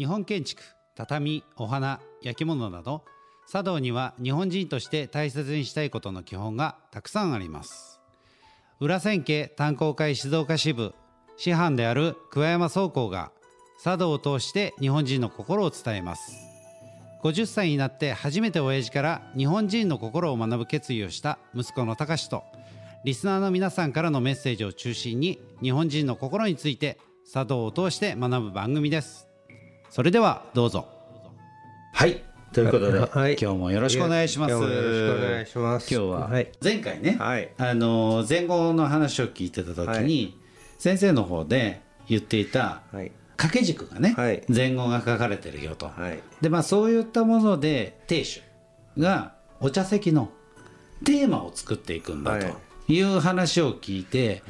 日本建築畳お花焼き物など茶道には日本人として大切にしたいことの基本がたくさんあります。裏千家炭鉱会静岡支部師範である桑山総工が茶道を通して日本人の心を伝えます。50歳になって初めて親父から日本人の心を学ぶ決意をした息子の隆とリスナーの皆さんからのメッセージを中心に日本人の心について茶道を通して学ぶ番組です。それではどうぞ。はい。ということで、はい。今日もよろしくお願いします。今日もよろしくお願いします。今日ははい。前回ね、はい。あの前後の話を聞いてた時に、は先生の方で言っていたはい。掛け軸がね、はい。前後が書かれてるよと、はい。でまあそういったもので亭主がお茶席のテーマを作っていくんだはい。という話を聞いて、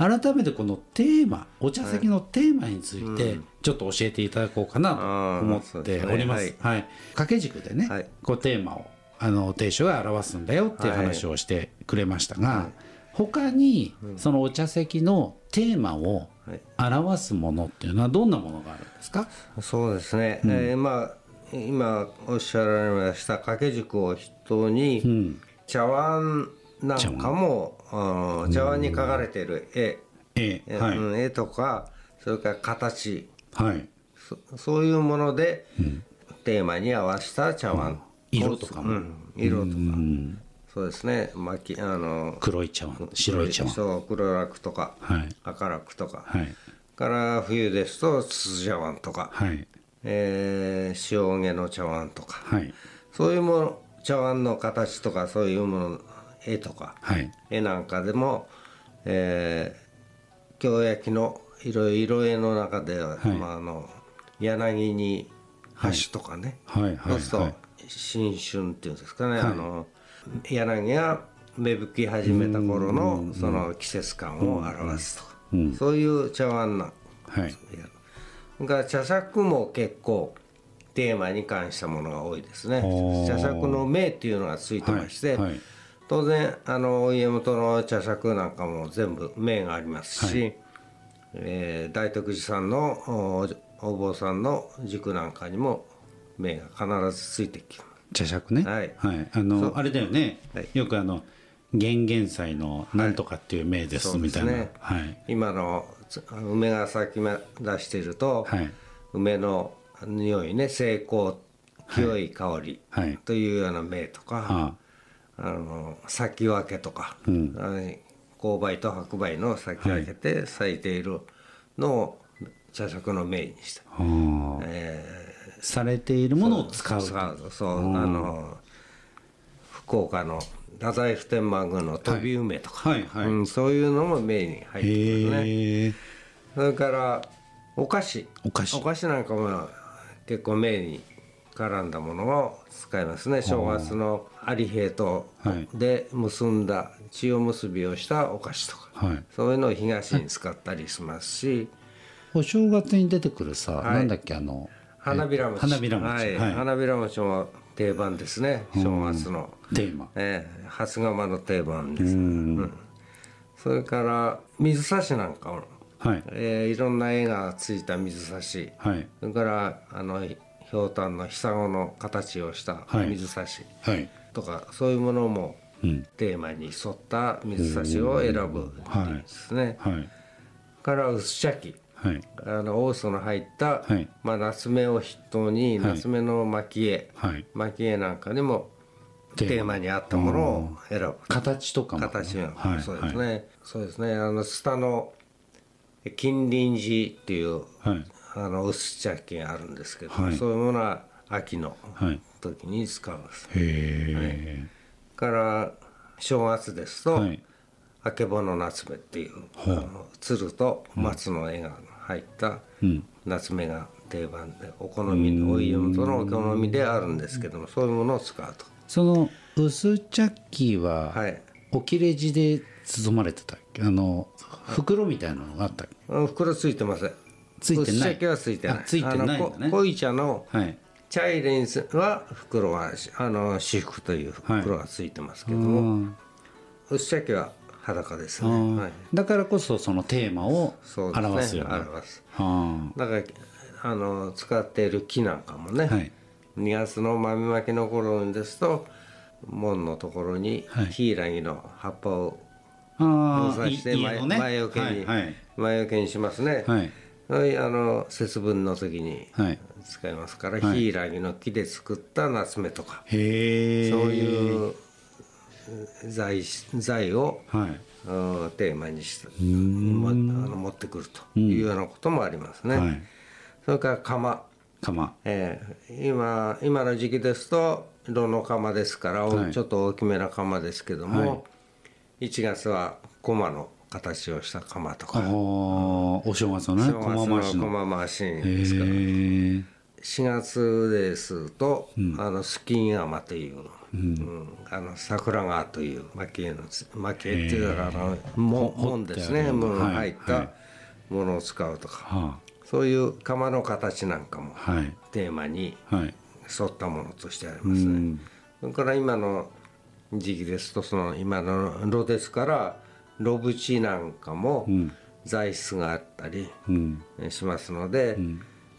改めてこのテーマお茶席のテーマについてちょっと教えていただこうかなと思っております。あーはい。掛け軸でね、はい。こうテーマをあの亭主が表すんだよっていう話をしてくれましたが、他にそのお茶席のテーマをはい。表すものっていうのはどんなものがあるんですか、そうですね、えーまあ今おっしゃられました掛け軸を筆頭に、うん。茶碗なんかもあー茶碗に描かれてる絵、えええはい、うん絵とかそれから形。はい、そそういうもので、テーマに合わせた茶碗、色とかも。うん、色とか、そうですね。巻きあの黒い茶碗白い茶碗。そう黒楽とか、はい。赤楽とか、はい。から冬ですと筒茶碗とか、はい。えー塩毛の茶碗とか。はい。そういうもの茶碗の形とかそういうもの絵とかはい。絵なんかでも、えー、京焼の色色絵の中では、はい。まあ、あの柳に橋とかね、はいはいそうすると、はい。新春っていうんですかね、あの柳が芽吹き始めた頃のその季節感を表すとか、そういう茶碗なはい。それから茶杓も結構テーマに関したものが多いですね。茶杓の銘っていうのがついてまして、はいはい当然あの家元の茶杓なんかも全部銘がありますし、えー大徳寺さんのおお坊さんの塾なんかにも銘が必ずついてきます。茶杓ね。はい。あのあれだよね、はい。よくあの元元祭のなんとかっていう名ですみたいな、ね。はい。今のつ梅が咲き出していると、はい。梅の匂いね成功清い香りはい。というような銘とか、はあの咲き分けとか、はい紅梅と白梅の咲き分けて咲いているのを茶杓の銘にして、あはあえされているものを使う。ー使うそうあの福岡の太宰府天満宮の飛び梅とか、はいはい。うん、そういうのも銘に入ってますね。それからお菓子。お菓子。お菓子なんかも結構銘に絡んだものを使いますね。正月の有平とはい。で結んだ血を結びをしたお菓子とか、はい。そういうのを東に使ったりしますし。お正月に出てくるさ、はい。なんだっけあの花びら餅。花びら餅。はい。はい。花びら餅も定番ですね。正月の、テーマ。ええ。初釜の定番です、うん。それから水差しなんかも、はい。えーいろんな絵がついた水差し、はい。それからあのひひょうたんのひさごの形をしたはい。水差しはい。とか、そういうものもうん。テーマに沿った水差しを選ぶはいですね。はい。から薄茶器。はい。あのオーソの入った、はい。まあ、夏目を筆頭にはい。夏目の蒔絵、はい。蒔絵なんかにもテーマ。に合ったものを選ぶ。形とかも形が、はい。そうですね、そうですね。あの下の金輪寺っていうはいあの薄茶器があるんですけど、はい。そういうものは秋のはい時に使うんです、へえ。から正月ですと、はい。あけぼの夏目っていう、あの鶴と松の絵が入ったうん。夏目が定番でお好みのお家元のお好みであるんですけどもそういうものを使うと。その薄茶器ははい。お切れ字で包まれてたっけ？あの袋みたいなのがあった袋ついてませんついてない。薄茶器はついてない。あついてないね。濃い茶のはい。チャイレンスは袋はあの私服という袋がついてますけども、薄茶器は裸ですね、はい、だからこそそのテーマを表すような。表す。はだからあの使っている木なんかもね、はい。2月の豆まきの頃ですと門のところにはい。ヒイラギの葉っぱをああ刺して前,、ね。前よけに、はいはい。前よけにしますね、はいはい、あの節分の時にはい。使いますから、はい。ヒイラギの木で作った夏目とか、へえそういう材材を、はい。うんテーマにしてもあの持ってくるというようなこともありますね。はい。それから釜、釜。えー今今の時期ですと炉の釜ですから、ちょっと大きめな釜ですけども、1月は駒の形をした釜とああかお正月のね正月駒回しですか。らえ4月ですと、あのスキン山という、うん。あの桜川という蒔絵のつ蒔絵っていうのはあの門門ですね。門がはい入っはいたものを使うとか、はそういう窯の形なんかもあはい。テーマにはい。沿ったものとしてありうますね。ん。それから今の時期ですとその今の炉ですから炉縁なんかもん。材質があったりうん。しますので、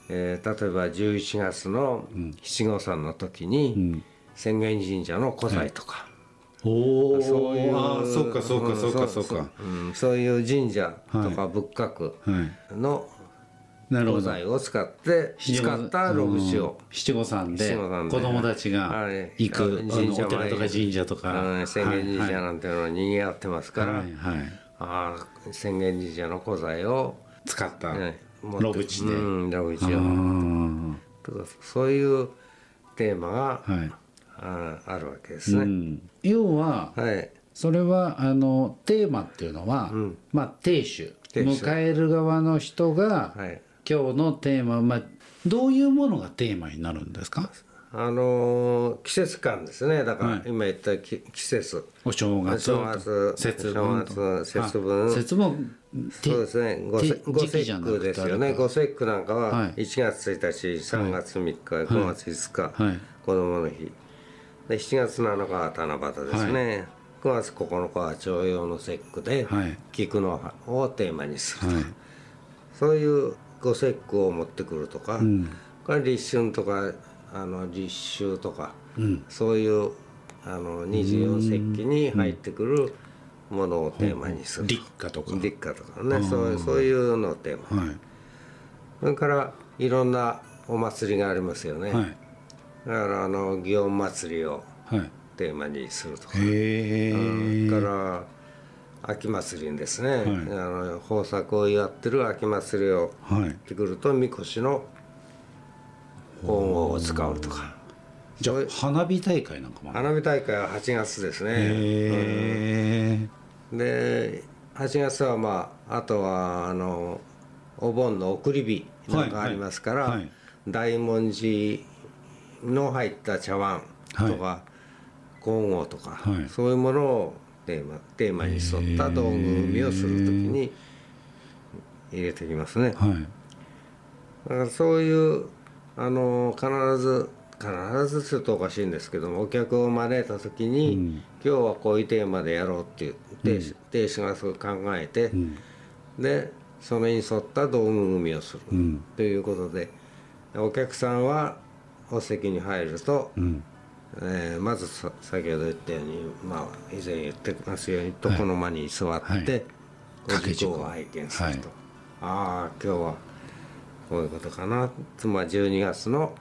えー例えば11月の七五三の時に浅間神社の古材とか、おおそういうああそうかそうかそうかそうかうんそういう神社とか仏閣はい。のなるほど。古材を使って使ったを。七五三。で子供たちがはい。行くお寺とか神社とか。うん浅間神はい社なんていうのは賑わってますから、はいはい。ああ浅間神社の古材を、使った炉縁で。うんそういうテーマが、はい。ああるわけですね。うん。要ははい。それはあのテーマっていうのは、まあ亭主。亭主。迎える側の人が、はい今日のテーマは、まあ、どういうものがテーマになるんですか？あのー季節感ですね。だから、はい。今言ったき季節。お正月正月節分節分。あ節分そうですね。五て節句ですよね。五節句なんかははい。1月1日3月3日5月5日、はい。子供の日。で7月7日は七夕ですね、9月9日は徴用の節句ではい。菊の葉をテーマにすると、はい。そういう五節句を持ってくるとか、これ立春とかあの立秋とか、そういうあの24節気に入ってくるものをテーマにする、立夏とか。立夏とかね。そうそういうのをテーマはい。それからいろんなお祭りがありますよね、はい。だからあの祇園祭りをはい。テーマにするとか、へえそれから秋祭りにですね、あの豊作を祝ってる秋祭りをはい。ってくるとみこしの本を使うとか。じゃあ花火大会なんかも花火大会は8月ですね。へえで8月はまああとはあのお盆の送り火なんかありますから、はいはい大文字の入った茶碗とか、金剛とか、はい。そういうものをテーマテーマに沿った道具組みをするときに入れてきますね。はい。だからそういうあの必ず必ずちょっとおかしいんですけどもお客を招いた時に、今日はこういうテーマでやろうっていう亭主,、亭主がそう考えて、でそれに沿った道具組みをする、ということでお客さんはお席に入ると、えーまずさ先ほど言ったように、まあ、以前言ってますように床の間に座って、はい。お掛け軸軸を拝見すると、はいああ今日はこういうことかな。つまり12月の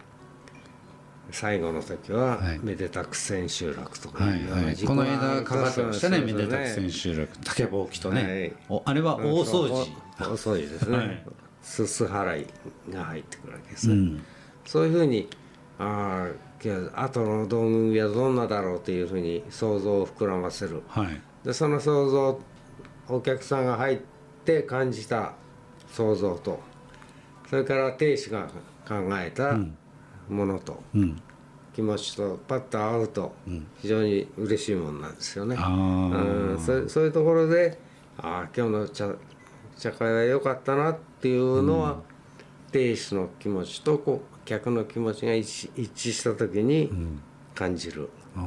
最後の時は、はい。めでたく千秋楽とかはい。はい、この間かかってましたね、めでたく千秋楽、竹ぼうきとね、はい。おあれは大掃除、大掃除ですね、はい。すす払いが入ってくるわけです。ね、そういうふうにああ今日後の道具はどんなだろうというふうに想像を膨らませる。はい、でその想像お客さんが入って感じた想像とそれから亭主が考えたものと、うん、気持ちとパッと合うと非常に嬉しいものなんですよね。あうん。そうそういうところでああ今日の茶茶会は良かったなっていうのは、亭主の気持ちとこう客の気持ちが一致した時に感じる、あー。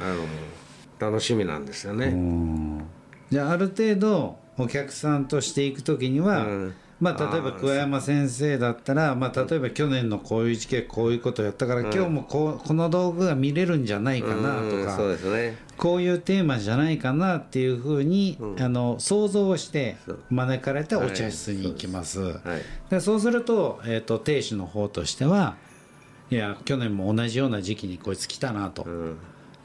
あの楽しみなんですよね。うん。じゃあある程度お客さんとしていく時には、うんまあ例えば桑山先生だったら、まあ、例えば去年のこういう時期こういうことをやったから、今日もこうこの道具が見れるんじゃないかなとか、うんそうですね。こういうテーマじゃないかなっていうふうに、あの想像をして招かれてお茶室に行きます。はい。でそうすると,、えー、と亭主の方としてはいや去年も同じような時期にこいつ来たなと、うん。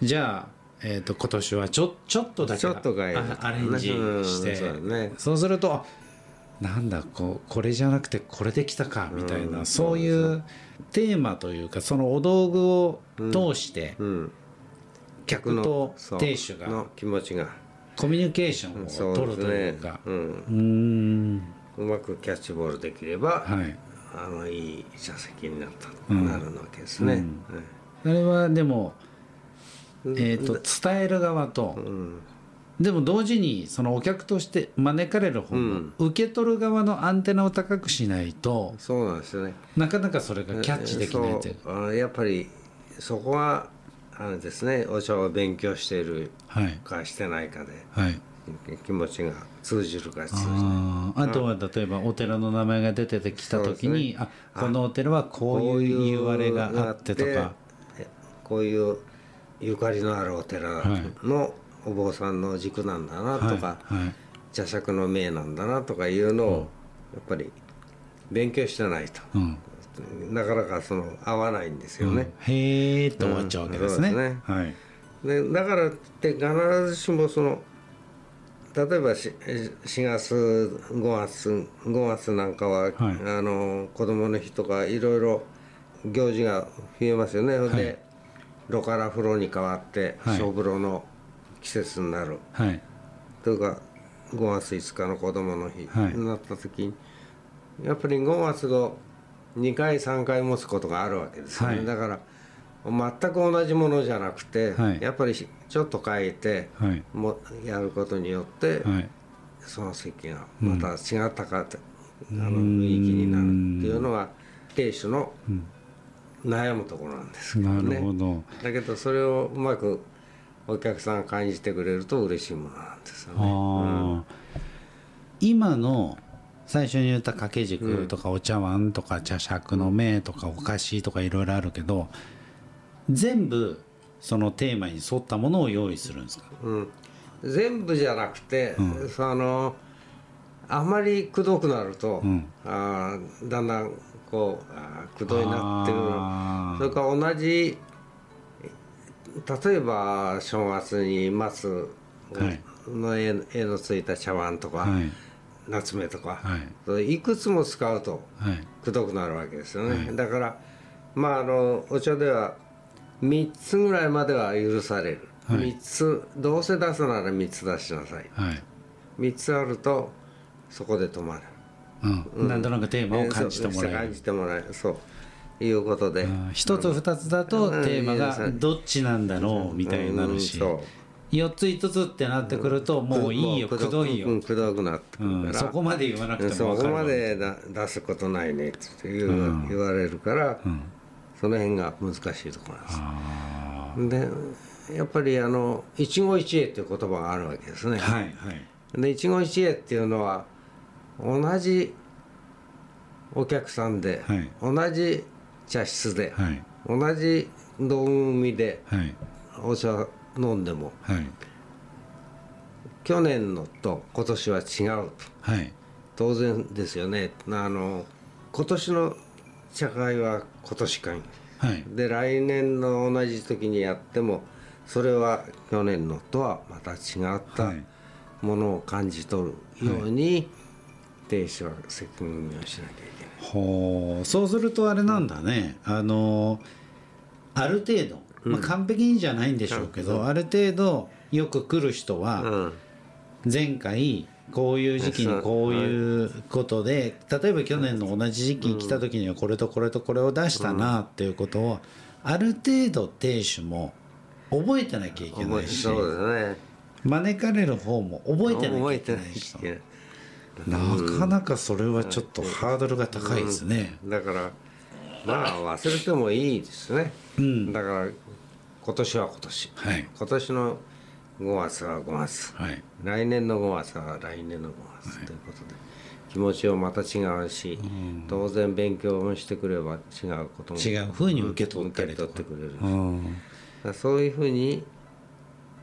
じゃあ、えー、と今年はちょちょっとだけアレンジして、うんそうだね。そうするとあなんだこうこれじゃなくてこれできたかみたいな、そういうテーマというかそのお道具を通してうん。客と亭主がの気持ちが。コミュニケーションを取るというか。うん。うーん。うまくキャッチボールできれば、はい。あのいい茶席になった、うんなるわけですね。あれはでも、えー、と伝える側と、うんでも同時にそのお客として招かれる方も、受け取る側のアンテナを高くしないとそうなんですよね。なかなかそれがキャッチできないっていう。あのやっぱりそこはあれですねお茶を勉強しているはい。かしてないかではい。気持ちが通じるか通じないあとは例えばお寺の名前が出てきた時に、あこのお寺はこういう言われがあってとか。えこういうゆかりのあるお寺のお坊さんの軸なんだなとか、はいはい。茶杓の銘なんだなとかいうのをやっぱり勉強してないと、うん。なかなかその合わないんですよね。へーっと終わっちゃうわけですね,、うんですね。はい。でだからって必ずしもその例えばし4月5月5月なんかは、はい。あの子供の日とかいろいろ行事が増えますよね、ほんで炉から風呂に変わってはい。小風呂の季節になる、はい。というか5月5日の子供の日はい。になった時に、やっぱり5月を2回3回持つことがあるわけですよね、はい。だから全く同じものじゃなくて、はい。やっぱりちょっと変えて、はい。もやることによって、はい。その席がまた違ったかって、あの雰囲気になるっていうのが亭主の悩むところなんですけどなね。るほど。だけどそれをうまくお客さんが感じてくれると嬉しいものなんですよね。あー。今の最初に言った掛け軸とかお茶碗とか茶杓の銘とかお菓子とかいろいろあるけど全部そのテーマに沿ったものを用意するんですか？うん、全部じゃなくて、そのあまりくどくなると、ん。あーだんだんこうくどいなってくるあー。それから同じ例えば正月に松はい。の絵,、絵のついた茶碗とか、はい。夏目とか、はい。いくつも使うとはい。くどくなるわけですよね、だからまああのお茶では3つぐらいまでは許される、はい。3つどうせ出すなら3つ出しなさい。はい。3つあるとそこで止まる。うん、なんとなくテーマを感じてもらえ感るじてもらえる。そういうことで、うん一つ二つだとテーマがどっちなんだろうみたいになるしうんそう。4つ5つってなってくるともういいよもくどいよ。うんくどくなってくうんるから、そこまで言わなくてそこも分かるわ。までだ出すことないねっていう、言われるから、その辺が難しいところなんです。でやっぱりあの一期一会っていう言葉があるわけですね、はいはい。で一期一会っていうのは同じお客さんで、はい。同じ茶室で、はい。同じ道具組で。はい。お茶飲んでも。はい。去年のと今年は違うと。はい。当然ですよね。あの今年の茶会は今年会はい。で来年の同じ時にやってもそれは去年のとはまた違ったはい。ものを感じ取るように亭主は責任をしなきゃいけない。ほうそうするとあれなんだね。あのある程度、まあ、完璧にじゃないんでしょうけど、ある程度よく来る人はうん。前回こういう時期にこういうことで例えば去年の同じ時期に来た時にはこれとこれとこれを出したなっていうことをある程度亭主も覚えてなきゃいけないし招かれる方も覚えてなきゃいけないしなかなかそれはちょっとハードルが高いですね。だからまあ忘れてもいいですね、だから今年は今年。はい。今年の5月は5月。はい。来年の5月は来年の5月ということで、気持ちもまた違うし、当然勉強もしてくれば違うことも違う風に受け取ってくれるし、そういうふうに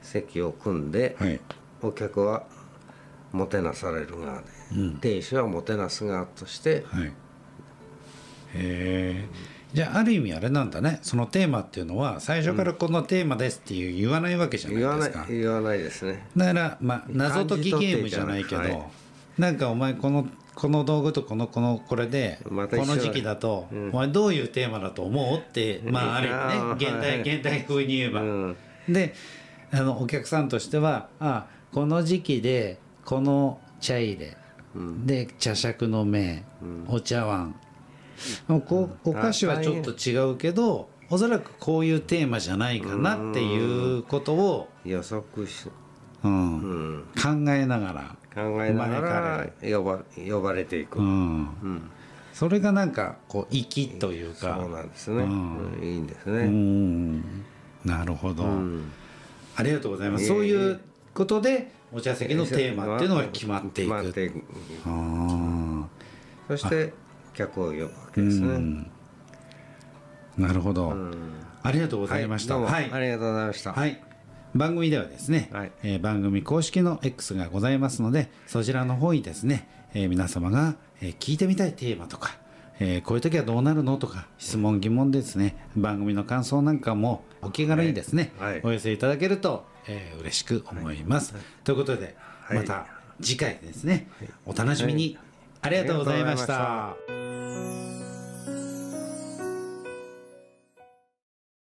席を組んで、はい。お客はもてなされる側で、亭主はもてなす側としてはい。へえじゃあある意味あれなんだね。そのテーマっていうのは最初からこのテーマですっていう言わないわけじゃないですか。言わないですね。だからまあ謎解きゲームじゃないけど、はい。なんかお前このこの道具とこのこのこれで、この時期だと、お前どういうテーマだと思うってまあある意味ね現代はい。現代風に言えば、うん。であのお客さんとしてはあこの時期でこの茶入れ、で茶杓の銘、お茶碗。こうお菓子はちょっと違うけどおそらくこういうテーマじゃないかなっていうことを、予測し、うん。うん、考えながら考えながら呼ば呼ばれていく、うん。うん。それがなんかこう粋というか。そうなんですね、いいんですうね、ん。なるほど、うん。ありがとうございます。そういうことでお茶席のテーマっていうのが決まっていく。ていく。あそして客を呼ぶわけですね、ん。なるほど、うん。ありがとうございました。はい。ありがとうございました、はい、番組ではですね、はい。えー番組公式の X がございますのでそちらの方にですね、えー皆様が、えー聞いてみたいテーマとか、えーこういう時はどうなるのとか質問疑問ですね。番組の感想なんかもお気軽にですね、はい。はい。お寄せいただけると、えー嬉しく思います、ということで、はい。また次回ですね、お楽しみに、ありがとうございました